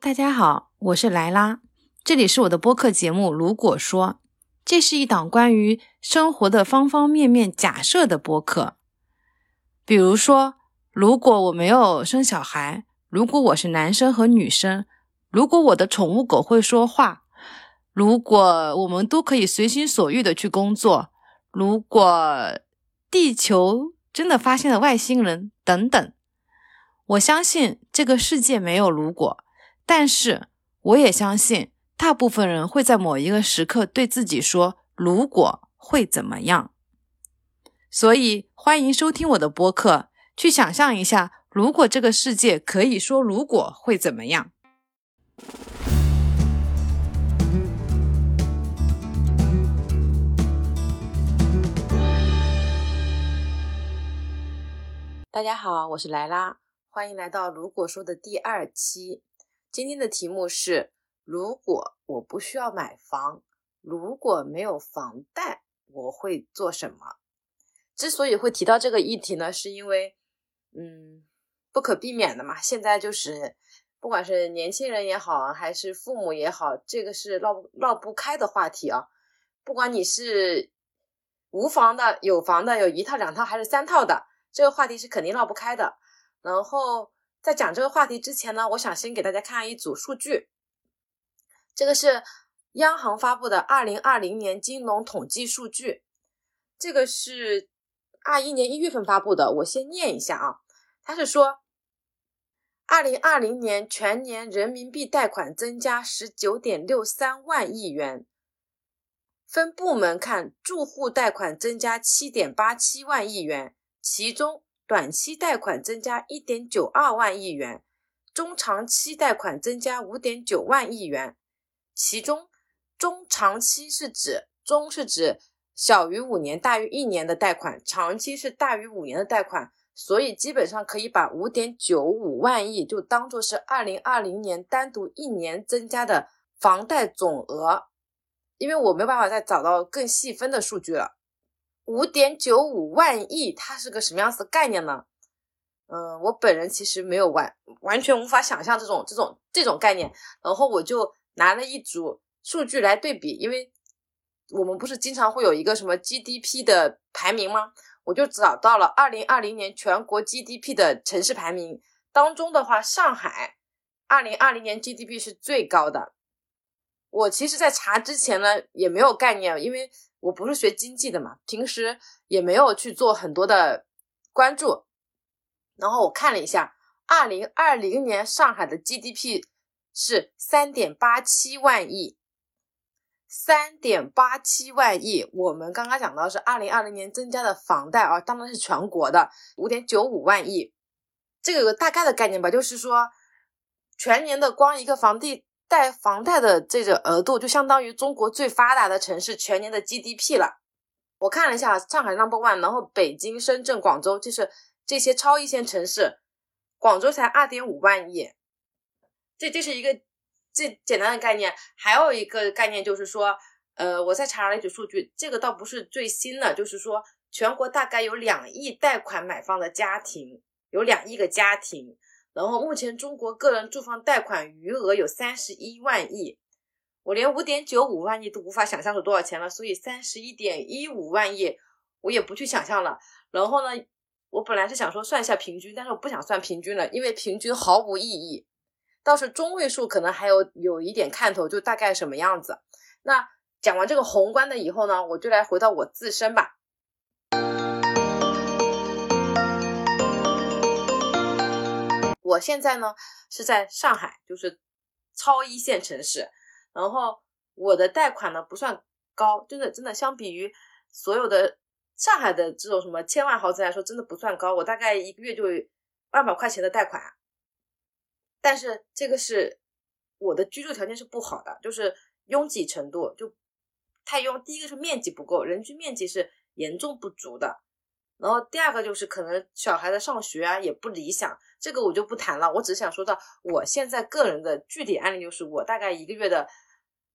大家好，我是莱拉，这里是我的播客节目《如果说》，这是一档关于生活的方方面面假设的播客。比如说，如果我没有生小孩，如果我是男生和女生，如果我的宠物狗会说话，如果我们都可以随心所欲的去工作，如果地球真的发现了外星人等等，我相信这个世界没有如果。但是，我也相信，大部分人会在某一个时刻对自己说：“如果会怎么样？”所以，欢迎收听我的播客，去想象一下，如果这个世界可以说“如果会怎么样”。大家好，我是莱拉，欢迎来到《如果说》的第二期。今天的题目是：如果我不需要买房，如果没有房贷，我会做什么？之所以会提到这个议题呢，是因为，嗯，不可避免的嘛。现在就是，不管是年轻人也好，还是父母也好，这个是绕绕不开的话题啊。不管你是无房的、有房的、有一套、两套还是三套的，这个话题是肯定绕不开的。然后。在讲这个话题之前呢，我想先给大家看一组数据。这个是央行发布的二零二零年金融统计数据，这个是二一年一月份发布的。我先念一下啊，它是说，二零二零年全年人民币贷款增加十九点六三万亿元，分部门看，住户贷款增加七点八七万亿元，其中。短期贷款增加一点九二万亿元，中长期贷款增加五点九万亿元。其中，中长期是指中是指小于五年、大于一年的贷款，长期是大于五年的贷款。所以，基本上可以把五点九五万亿就当做是二零二零年单独一年增加的房贷总额，因为我没办法再找到更细分的数据了。五点九五万亿，它是个什么样子的概念呢？嗯，我本人其实没有完完全无法想象这种这种这种概念，然后我就拿了一组数据来对比，因为我们不是经常会有一个什么 GDP 的排名吗？我就找到了二零二零年全国 GDP 的城市排名当中的话，上海二零二零年 GDP 是最高的。我其实，在查之前呢，也没有概念，因为。我不是学经济的嘛，平时也没有去做很多的关注。然后我看了一下，二零二零年上海的 GDP 是三点八七万亿，三点八七万亿。我们刚刚讲到是二零二零年增加的房贷啊，当然是全国的五点九五万亿。这个有个大概的概念吧，就是说全年的光一个房地。贷房贷的这个额度就相当于中国最发达的城市全年的 GDP 了。我看了一下，上海 Number One，然后北京、深圳、广州就是这些超一线城市，广州才二点五万亿。这这是一个最简单的概念。还有一个概念就是说，呃，我在查了一组数据，这个倒不是最新的，就是说全国大概有两亿贷款买房的家庭，有两亿个家庭。然后目前中国个人住房贷款余额有三十一万亿，我连五点九五万亿都无法想象是多少钱了，所以三十一点一五万亿我也不去想象了。然后呢，我本来是想说算一下平均，但是我不想算平均了，因为平均毫无意义。倒是中位数可能还有有一点看头，就大概什么样子。那讲完这个宏观的以后呢，我就来回到我自身吧。我现在呢是在上海，就是超一线城市，然后我的贷款呢不算高，真的真的相比于所有的上海的这种什么千万豪宅来说，真的不算高。我大概一个月就万把块钱的贷款，但是这个是我的居住条件是不好的，就是拥挤程度就太拥。第一个是面积不够，人均面积是严重不足的。然后第二个就是可能小孩的上学啊也不理想，这个我就不谈了。我只是想说到我现在个人的具体案例，就是我大概一个月的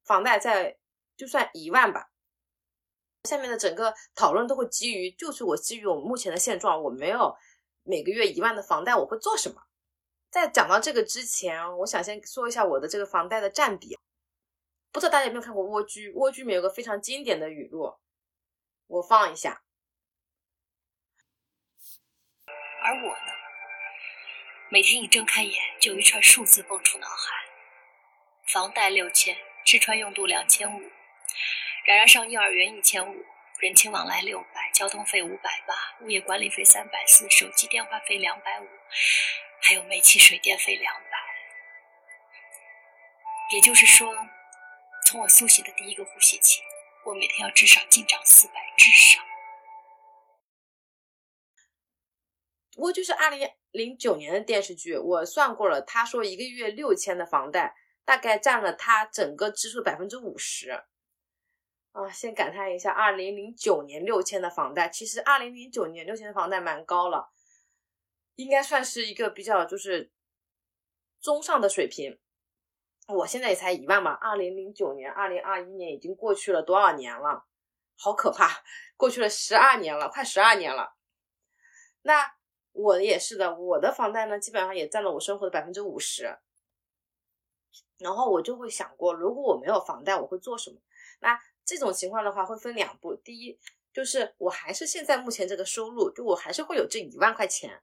房贷在就算一万吧。下面的整个讨论都会基于，就是我基于我目前的现状，我没有每个月一万的房贷，我会做什么？在讲到这个之前，我想先说一下我的这个房贷的占比。不知道大家有没有看过《蜗居》？《蜗居》里面有个非常经典的语录，我放一下。而我呢，每天一睁开眼，就有一串数字蹦出脑海：房贷六千，吃穿用度两千五，然然上幼儿园一千五，人情往来六百，交通费五百八，物业管理费三百四，手机电话费两百五。还有煤气水电费两百，也就是说，从我苏醒的第一个呼吸起，我每天要至少进账四百，至少。不过就是二零零九年的电视剧，我算过了，他说一个月六千的房贷，大概占了他整个支出百分之五十。啊，先感叹一下，二零零九年六千的房贷，其实二零零九年六千的房贷蛮高了。应该算是一个比较就是中上的水平。我现在也才一万吧。二零零九年、二零二一年已经过去了多少年了？好可怕，过去了十二年了，快十二年了。那我也是的，我的房贷呢，基本上也占了我生活的百分之五十。然后我就会想过，如果我没有房贷，我会做什么？那这种情况的话，会分两步。第一，就是我还是现在目前这个收入，就我还是会有这一万块钱。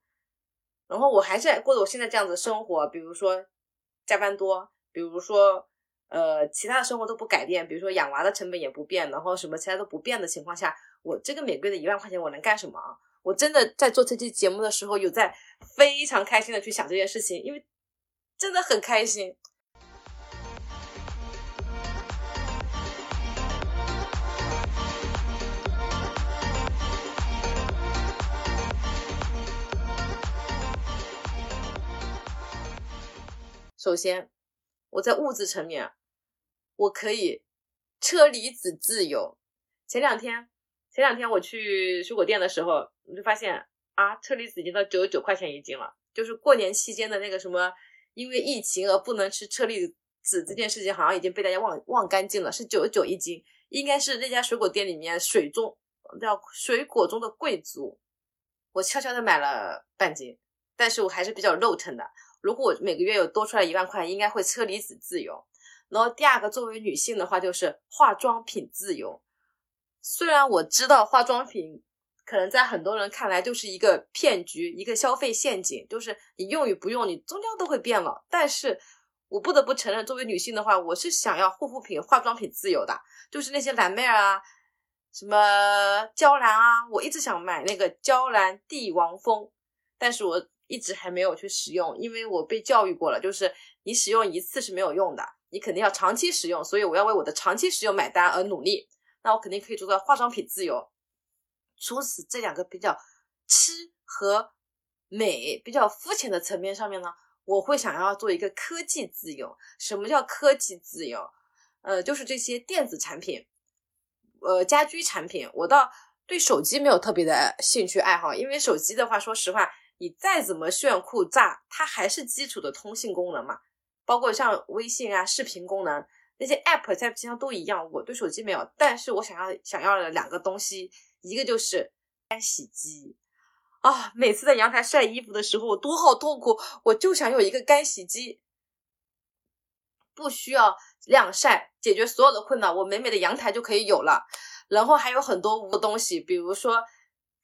然后我还是过着我现在这样子的生活，比如说加班多，比如说呃其他的生活都不改变，比如说养娃的成本也不变，然后什么其他都不变的情况下，我这个每个月的一万块钱我能干什么啊？我真的在做这期节目的时候，有在非常开心的去想这件事情，因为真的很开心。首先，我在物质层面，我可以车厘子自由。前两天，前两天我去水果店的时候，我就发现啊，车厘子已经到九十九块钱一斤了。就是过年期间的那个什么，因为疫情而不能吃车厘子这件事情，好像已经被大家忘忘干净了。是九十九一斤，应该是那家水果店里面水中叫水果中的贵族。我悄悄的买了半斤，但是我还是比较肉疼的。如果我每个月有多出来一万块，应该会车厘子自由。然后第二个，作为女性的话，就是化妆品自由。虽然我知道化妆品可能在很多人看来就是一个骗局，一个消费陷阱，就是你用与不用，你终究都会变老。但是我不得不承认，作为女性的话，我是想要护肤品、化妆品自由的。就是那些蓝妹儿啊，什么娇兰啊，我一直想买那个娇兰帝王蜂，但是我。一直还没有去使用，因为我被教育过了，就是你使用一次是没有用的，你肯定要长期使用，所以我要为我的长期使用买单而努力。那我肯定可以做到化妆品自由。除此这两个比较吃和美比较肤浅的层面上面呢，我会想要做一个科技自由。什么叫科技自由？呃，就是这些电子产品，呃，家居产品。我倒对手机没有特别的兴趣爱好，因为手机的话，说实话。你再怎么炫酷炸，它还是基础的通信功能嘛，包括像微信啊、视频功能那些 app 在平常都一样。我对手机没有，但是我想要想要的两个东西，一个就是干洗机啊，每次在阳台晒衣服的时候，我多好痛苦，我就想有一个干洗机，不需要晾晒，解决所有的困难，我美美的阳台就可以有了。然后还有很多无东西，比如说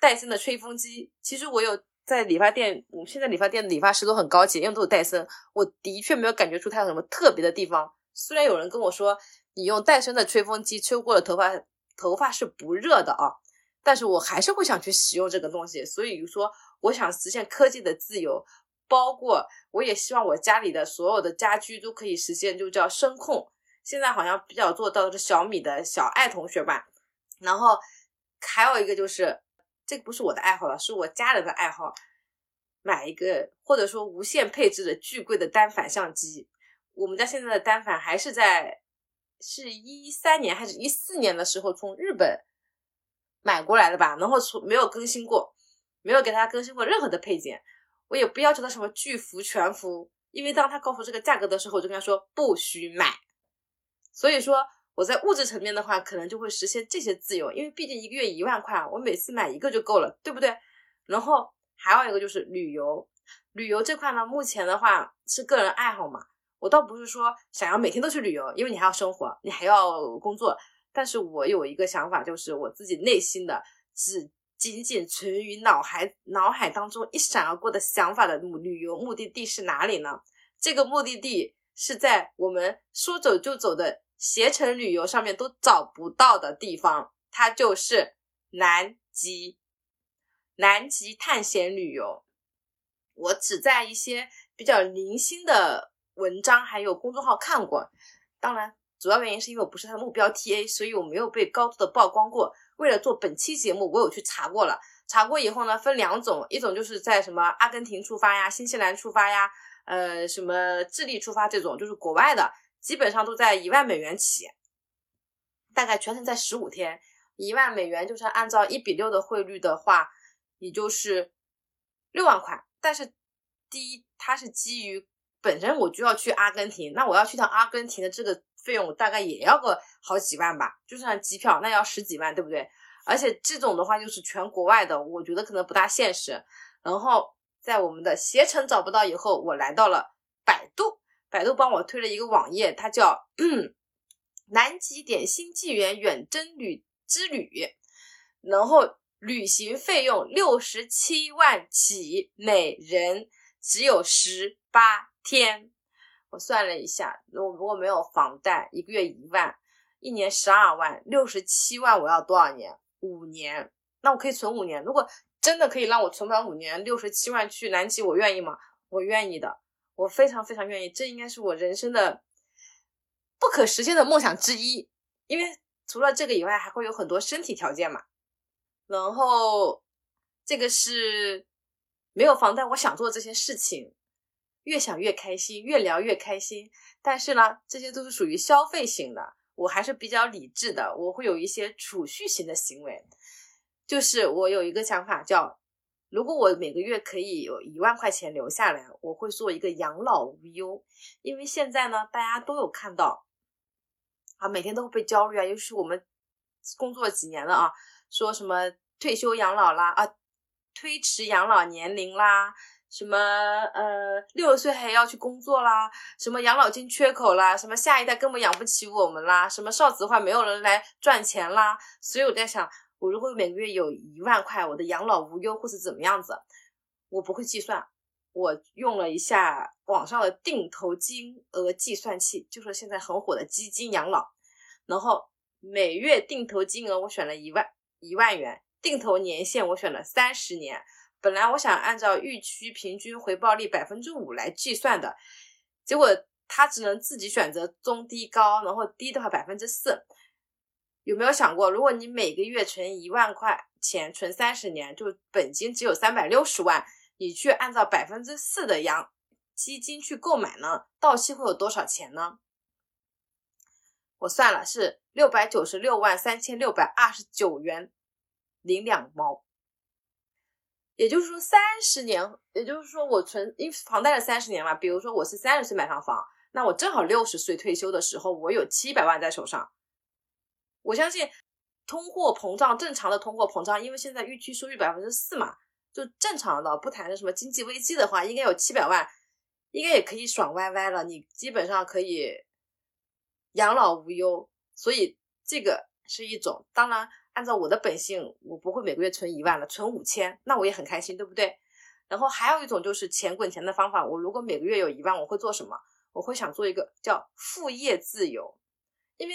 戴森的吹风机，其实我有。在理发店，我们现在理发店的理发师都很高级，因为都是戴森。我的确没有感觉出它有什么特别的地方。虽然有人跟我说，你用戴森的吹风机吹过的头发，头发是不热的啊，但是我还是会想去使用这个东西。所以说，我想实现科技的自由，包括我也希望我家里的所有的家居都可以实现，就叫声控。现在好像比较做到的是小米的小爱同学吧。然后还有一个就是。这个不是我的爱好了，是我家人的爱好。买一个或者说无线配置的巨贵的单反相机。我们家现在的单反还是在是一三年还是一四年的时候从日本买过来的吧？然后从没有更新过，没有给他更新过任何的配件。我也不要求他什么巨幅全幅，因为当他告诉这个价格的时候，我就跟他说不许买。所以说。我在物质层面的话，可能就会实现这些自由，因为毕竟一个月一万块，我每次买一个就够了，对不对？然后还有一个就是旅游，旅游这块呢，目前的话是个人爱好嘛，我倒不是说想要每天都去旅游，因为你还要生活，你还要工作。但是我有一个想法，就是我自己内心的只仅仅存于脑海脑海当中一闪而过的想法的旅游目的地是哪里呢？这个目的地是在我们说走就走的携程旅游上面都找不到的地方，它就是南极，南极探险旅游。我只在一些比较零星的文章还有公众号看过，当然主要原因是因为我不是他的目标 TA，所以我没有被高度的曝光过。为了做本期节目，我有去查过了，查过以后呢，分两种，一种就是在什么阿根廷出发呀、新西兰出发呀、呃什么智利出发这种，就是国外的，基本上都在一万美元起，大概全程在十五天，一万美元就是按照一比六的汇率的话，也就是六万块。但是，第一，它是基于本身我就要去阿根廷，那我要去趟阿根廷的这个费用大概也要个好几万吧，就算机票那要十几万，对不对？而且这种的话又是全国外的，我觉得可能不大现实。然后在我们的携程找不到以后，我来到了百度，百度帮我推了一个网页，它叫南极点星纪元远征旅之旅，然后。旅行费用六十七万起，每人只有十八天。我算了一下，我如果没有房贷，一个月一万，一年十二万，六十七万，我要多少年？五年。那我可以存五年。如果真的可以让我存满五年，六十七万去南极，我愿意吗？我愿意的，我非常非常愿意。这应该是我人生的不可实现的梦想之一。因为除了这个以外，还会有很多身体条件嘛。然后，这个是没有房贷，我想做这些事情，越想越开心，越聊越开心。但是呢，这些都是属于消费型的，我还是比较理智的，我会有一些储蓄型的行为。就是我有一个想法，叫如果我每个月可以有一万块钱留下来，我会做一个养老无忧。因为现在呢，大家都有看到啊，每天都会被焦虑啊，尤其是我们工作几年了啊。说什么退休养老啦啊，推迟养老年龄啦，什么呃六十岁还要去工作啦，什么养老金缺口啦，什么下一代根本养不起我们啦，什么少子化没有人来赚钱啦。所以我在想，我如果每个月有一万块，我的养老无忧或是怎么样子，我不会计算，我用了一下网上的定投金额计算器，就是现在很火的基金养老，然后每月定投金额我选了一万。一万元定投年限，我选了三十年。本来我想按照预期平均回报率百分之五来计算的，结果他只能自己选择中低高，然后低的话百分之四。有没有想过，如果你每个月存一万块钱，存三十年，就本金只有三百六十万，你去按照百分之四的养基金去购买呢，到期会有多少钱呢？我算了，是六百九十六万三千六百二十九元零两毛。也就是说，三十年，也就是说，我存因为房贷了三十年嘛。比如说，我是三十岁买上房，那我正好六十岁退休的时候，我有七百万在手上。我相信，通货膨胀正常的通货膨胀，因为现在预期收益百分之四嘛，就正常的，不谈什么经济危机的话，应该有七百万，应该也可以爽歪歪了。你基本上可以。养老无忧，所以这个是一种。当然，按照我的本性，我不会每个月存一万了，存五千，那我也很开心，对不对？然后还有一种就是钱滚钱的方法。我如果每个月有一万，我会做什么？我会想做一个叫副业自由，因为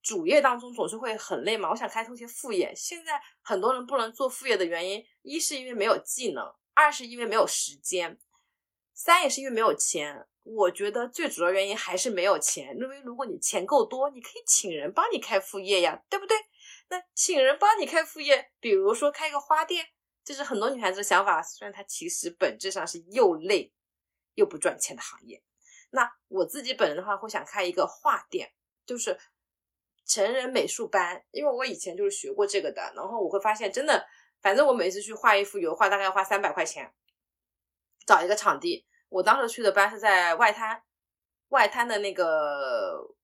主业当中总是会很累嘛。我想开通些副业。现在很多人不能做副业的原因，一是因为没有技能，二是因为没有时间，三也是因为没有钱。我觉得最主要原因还是没有钱，因为如果你钱够多，你可以请人帮你开副业呀，对不对？请人帮你开副业，比如说开个花店，这是很多女孩子的想法。虽然它其实本质上是又累又不赚钱的行业。那我自己本人的话，会想开一个画店，就是成人美术班，因为我以前就是学过这个的。然后我会发现，真的，反正我每次去画一幅油画，大概要花三百块钱，找一个场地。我当时去的班是在外滩，外滩的那个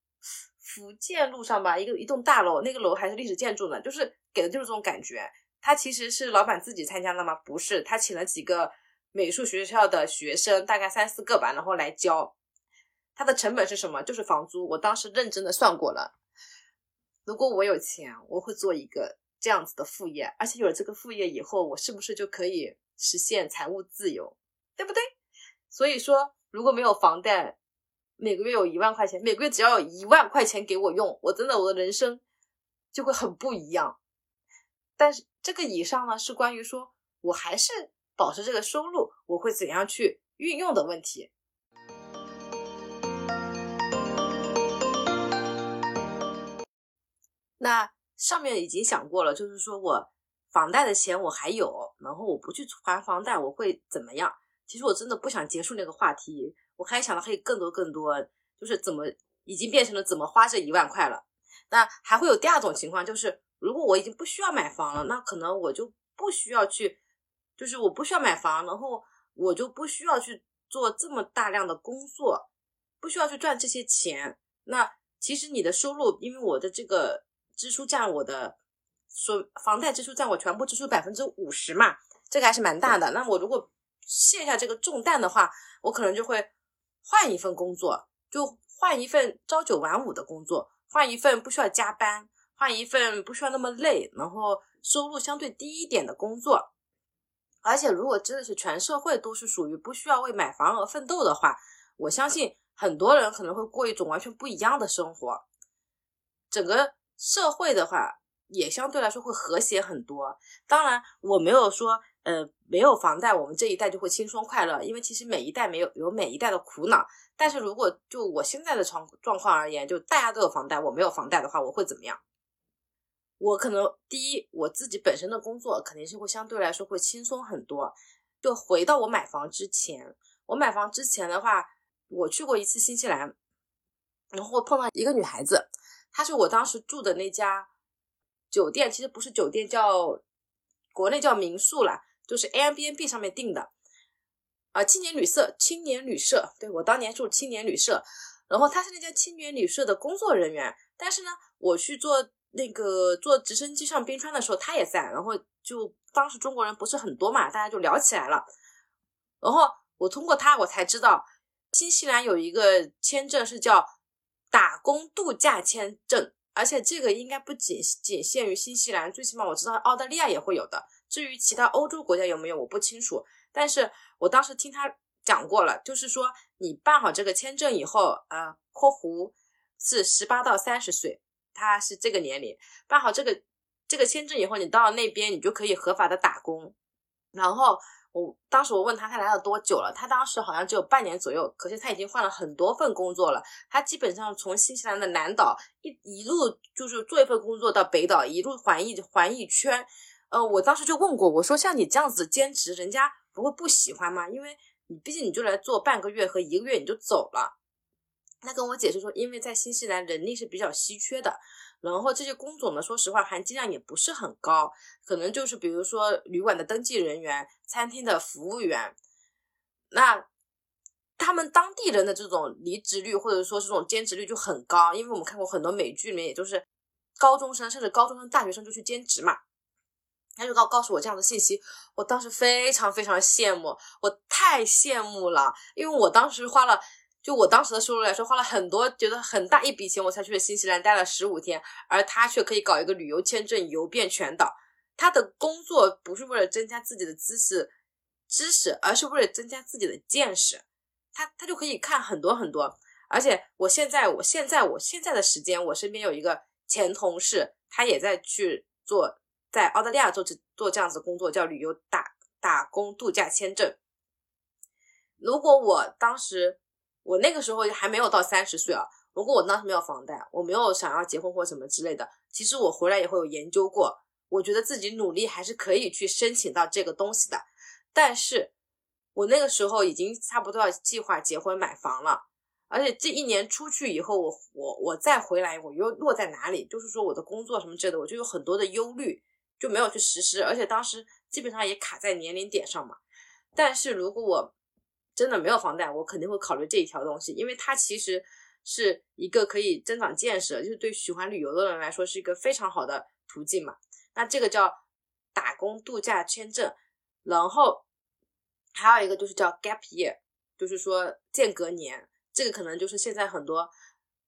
福建路上吧，一个一栋大楼，那个楼还是历史建筑呢，就是给的就是这种感觉。他其实是老板自己参加的吗？不是，他请了几个美术学校的学生，大概三四个吧，然后来教。他的成本是什么？就是房租。我当时认真的算过了，如果我有钱，我会做一个这样子的副业，而且有了这个副业以后，我是不是就可以实现财务自由？对不对？所以说，如果没有房贷，每个月有一万块钱，每个月只要有一万块钱给我用，我真的我的人生就会很不一样。但是这个以上呢，是关于说我还是保持这个收入，我会怎样去运用的问题。那上面已经想过了，就是说我房贷的钱我还有，然后我不去还房贷，我会怎么样？其实我真的不想结束那个话题，我还想的可以更多更多，就是怎么已经变成了怎么花这一万块了。那还会有第二种情况，就是如果我已经不需要买房了，那可能我就不需要去，就是我不需要买房，然后我就不需要去做这么大量的工作，不需要去赚这些钱。那其实你的收入，因为我的这个。支出占我的说房贷支出占我全部支出百分之五十嘛，这个还是蛮大的。那我如果卸下这个重担的话，我可能就会换一份工作，就换一份朝九晚五的工作，换一份不需要加班，换一份不需要那么累，然后收入相对低一点的工作。而且如果真的是全社会都是属于不需要为买房而奋斗的话，我相信很多人可能会过一种完全不一样的生活，整个。社会的话，也相对来说会和谐很多。当然，我没有说，呃，没有房贷，我们这一代就会轻松快乐。因为其实每一代没有有每一代的苦恼。但是如果就我现在的状状况而言，就大家都有房贷，我没有房贷的话，我会怎么样？我可能第一，我自己本身的工作肯定是会相对来说会轻松很多。就回到我买房之前，我买房之前的话，我去过一次新西兰，然后碰到一个女孩子。她是我当时住的那家酒店，其实不是酒店，叫国内叫民宿啦，就是 Airbnb 上面订的，啊，青年旅社，青年旅社，对我当年住青年旅社，然后他是那家青年旅社的工作人员，但是呢，我去坐那个坐直升机上冰川的时候，他也在，然后就当时中国人不是很多嘛，大家就聊起来了，然后我通过他我才知道，新西兰有一个签证是叫。打工度假签证，而且这个应该不仅仅限于新西兰，最起码我知道澳大利亚也会有的。至于其他欧洲国家有没有，我不清楚。但是我当时听他讲过了，就是说你办好这个签证以后，呃，括弧是十八到三十岁，他是这个年龄，办好这个这个签证以后，你到了那边，你就可以合法的打工，然后。我当时我问他他来了多久了，他当时好像只有半年左右，可是他已经换了很多份工作了。他基本上从新西兰的南岛一一路就是做一份工作到北岛，一路环一环一圈。呃，我当时就问过，我说像你这样子兼职，人家不会不喜欢吗？因为你毕竟你就来做半个月和一个月你就走了。他跟我解释说，因为在新西兰人力是比较稀缺的。然后这些工种呢，说实话含金量也不是很高，可能就是比如说旅馆的登记人员、餐厅的服务员，那他们当地人的这种离职率或者说这种兼职率就很高，因为我们看过很多美剧里面，也就是高中生甚至高中生、大学生就去兼职嘛。他就告告诉我这样的信息，我当时非常非常羡慕，我太羡慕了，因为我当时花了。就我当时的收入来说，花了很多，觉得很大一笔钱，我才去了新西兰待了十五天，而他却可以搞一个旅游签证，游遍全岛。他的工作不是为了增加自己的知识知识，而是为了增加自己的见识。他他就可以看很多很多。而且我现在，我现在，我现在的时间，我身边有一个前同事，他也在去做，在澳大利亚做这做这样子工作，叫旅游打打工度假签证。如果我当时。我那个时候还没有到三十岁啊。如果我当时没有房贷，我没有想要结婚或什么之类的，其实我回来以后有研究过。我觉得自己努力还是可以去申请到这个东西的。但是，我那个时候已经差不多要计划结婚买房了。而且这一年出去以后，我我我再回来，我又落在哪里？就是说我的工作什么之类的，我就有很多的忧虑，就没有去实施。而且当时基本上也卡在年龄点上嘛。但是如果我真的没有房贷，我肯定会考虑这一条东西，因为它其实是一个可以增长见识，就是对喜欢旅游的人来说是一个非常好的途径嘛。那这个叫打工度假签证，然后还有一个就是叫 gap year，就是说间隔年，这个可能就是现在很多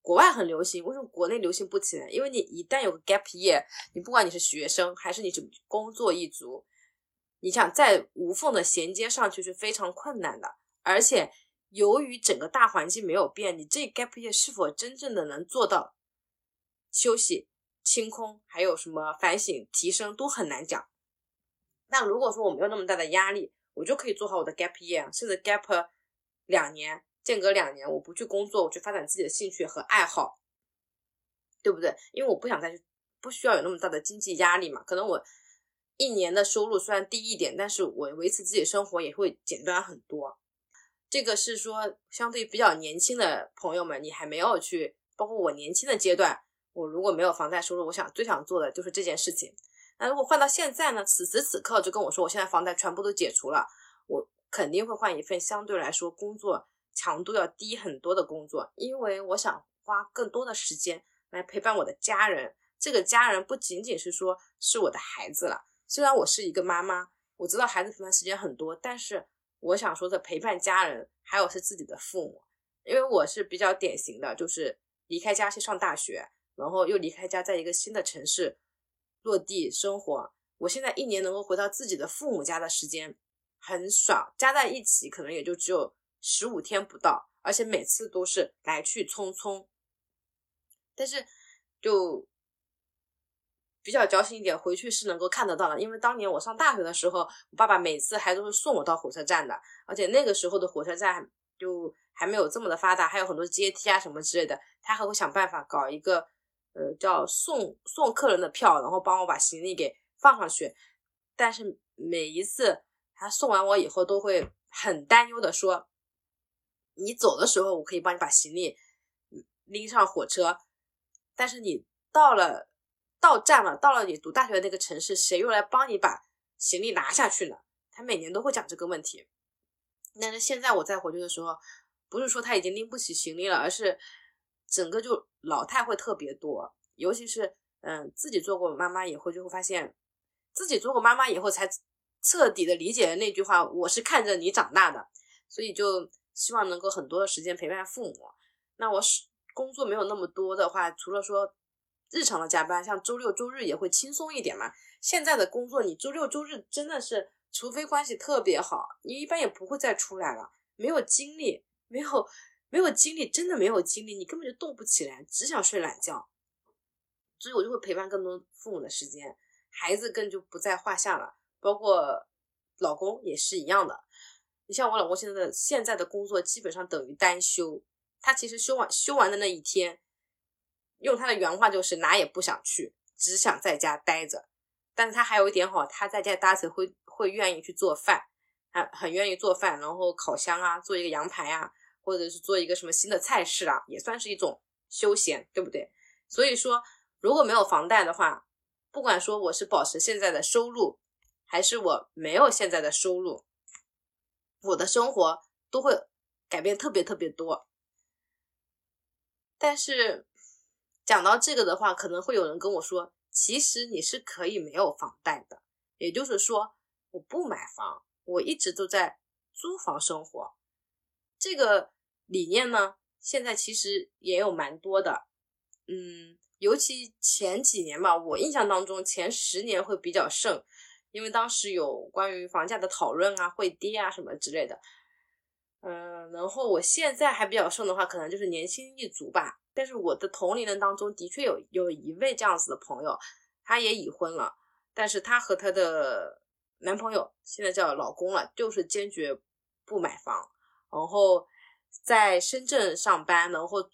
国外很流行，为什么国内流行不起来？因为你一旦有个 gap year，你不管你是学生还是你是工作一族，你想再无缝的衔接上去是非常困难的，而且。由于整个大环境没有变，你这 gap year 是否真正的能做到休息、清空，还有什么反省、提升，都很难讲。那如果说我没有那么大的压力，我就可以做好我的 gap year，甚至 gap 两年，间隔两年，我不去工作，我去发展自己的兴趣和爱好，对不对？因为我不想再去，不需要有那么大的经济压力嘛。可能我一年的收入虽然低一点，但是我维持自己生活也会简单很多。这个是说，相对比较年轻的朋友们，你还没有去，包括我年轻的阶段，我如果没有房贷收入，我想最想做的就是这件事情。那如果换到现在呢？此时此刻就跟我说，我现在房贷全部都解除了，我肯定会换一份相对来说工作强度要低很多的工作，因为我想花更多的时间来陪伴我的家人。这个家人不仅仅是说是我的孩子了，虽然我是一个妈妈，我知道孩子陪伴时间很多，但是。我想说的陪伴家人，还有是自己的父母，因为我是比较典型的，就是离开家去上大学，然后又离开家，在一个新的城市落地生活。我现在一年能够回到自己的父母家的时间很少，加在一起可能也就只有十五天不到，而且每次都是来去匆匆。但是就。比较矫情一点，回去是能够看得到的。因为当年我上大学的时候，我爸爸每次还都是送我到火车站的，而且那个时候的火车站就还没有这么的发达，还有很多阶梯啊什么之类的。他还会想办法搞一个，呃，叫送送客人的票，然后帮我把行李给放上去。但是每一次他送完我以后，都会很担忧的说：“你走的时候，我可以帮你把行李拎上火车，但是你到了。”到站了，到了你读大学的那个城市，谁又来帮你把行李拿下去呢？他每年都会讲这个问题。但是现在我再回去的时候，不是说他已经拎不起行李了，而是整个就老太会特别多。尤其是嗯，自己做过妈妈以后，就会发现自己做过妈妈以后，才彻底的理解了那句话：“我是看着你长大的。”所以就希望能够很多的时间陪伴父母。那我是工作没有那么多的话，除了说。日常的加班，像周六周日也会轻松一点嘛。现在的工作，你周六周日真的是，除非关系特别好，你一般也不会再出来了。没有精力，没有没有精力，真的没有精力，你根本就动不起来，只想睡懒觉。所以我就会陪伴更多父母的时间，孩子更就不在话下了。包括老公也是一样的。你像我老公现在的现在的工作，基本上等于单休。他其实休完休完的那一天。用他的原话就是哪也不想去，只想在家待着。但是他还有一点好，他在家待着会会愿意去做饭，他很愿意做饭，然后烤箱啊，做一个羊排啊，或者是做一个什么新的菜式啊，也算是一种休闲，对不对？所以说，如果没有房贷的话，不管说我是保持现在的收入，还是我没有现在的收入，我的生活都会改变特别特别多。但是。讲到这个的话，可能会有人跟我说，其实你是可以没有房贷的，也就是说，我不买房，我一直都在租房生活。这个理念呢，现在其实也有蛮多的，嗯，尤其前几年吧，我印象当中前十年会比较盛，因为当时有关于房价的讨论啊，会跌啊什么之类的。嗯，然后我现在还比较剩的话，可能就是年轻一族吧。但是我的同龄人当中的确有有一位这样子的朋友，她也已婚了，但是她和她的男朋友现在叫老公了，就是坚决不买房，然后在深圳上班，然后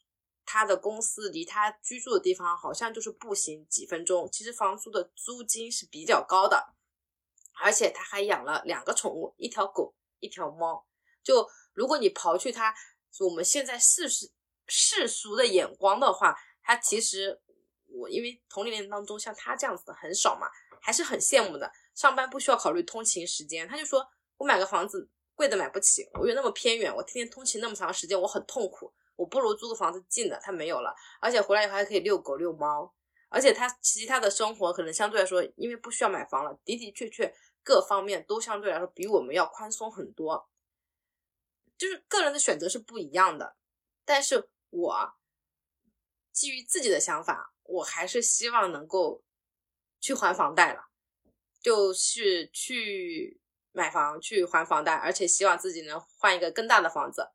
他的公司离他居住的地方好像就是步行几分钟。其实房租的租金是比较高的，而且他还养了两个宠物，一条狗，一条猫。就如果你刨去他我们现在世世世俗的眼光的话，他其实我因为同龄人当中像他这样子的很少嘛，还是很羡慕的。上班不需要考虑通勤时间，他就说我买个房子贵的买不起，我又那么偏远，我天天通勤那么长时间，我很痛苦，我不如租个房子近的。他没有了，而且回来以后还可以遛狗遛猫，而且他其他的生活可能相对来说，因为不需要买房了，的的确确各方面都相对来说比我们要宽松很多。就是个人的选择是不一样的，但是我基于自己的想法，我还是希望能够去还房贷了，就是去买房去还房贷，而且希望自己能换一个更大的房子。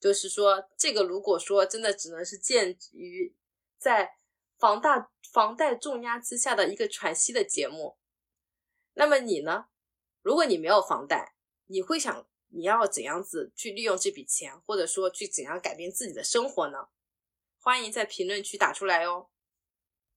就是说，这个如果说真的只能是鉴于在房贷房贷重压之下的一个喘息的节目，那么你呢？如果你没有房贷，你会想？你要怎样子去利用这笔钱，或者说去怎样改变自己的生活呢？欢迎在评论区打出来哦。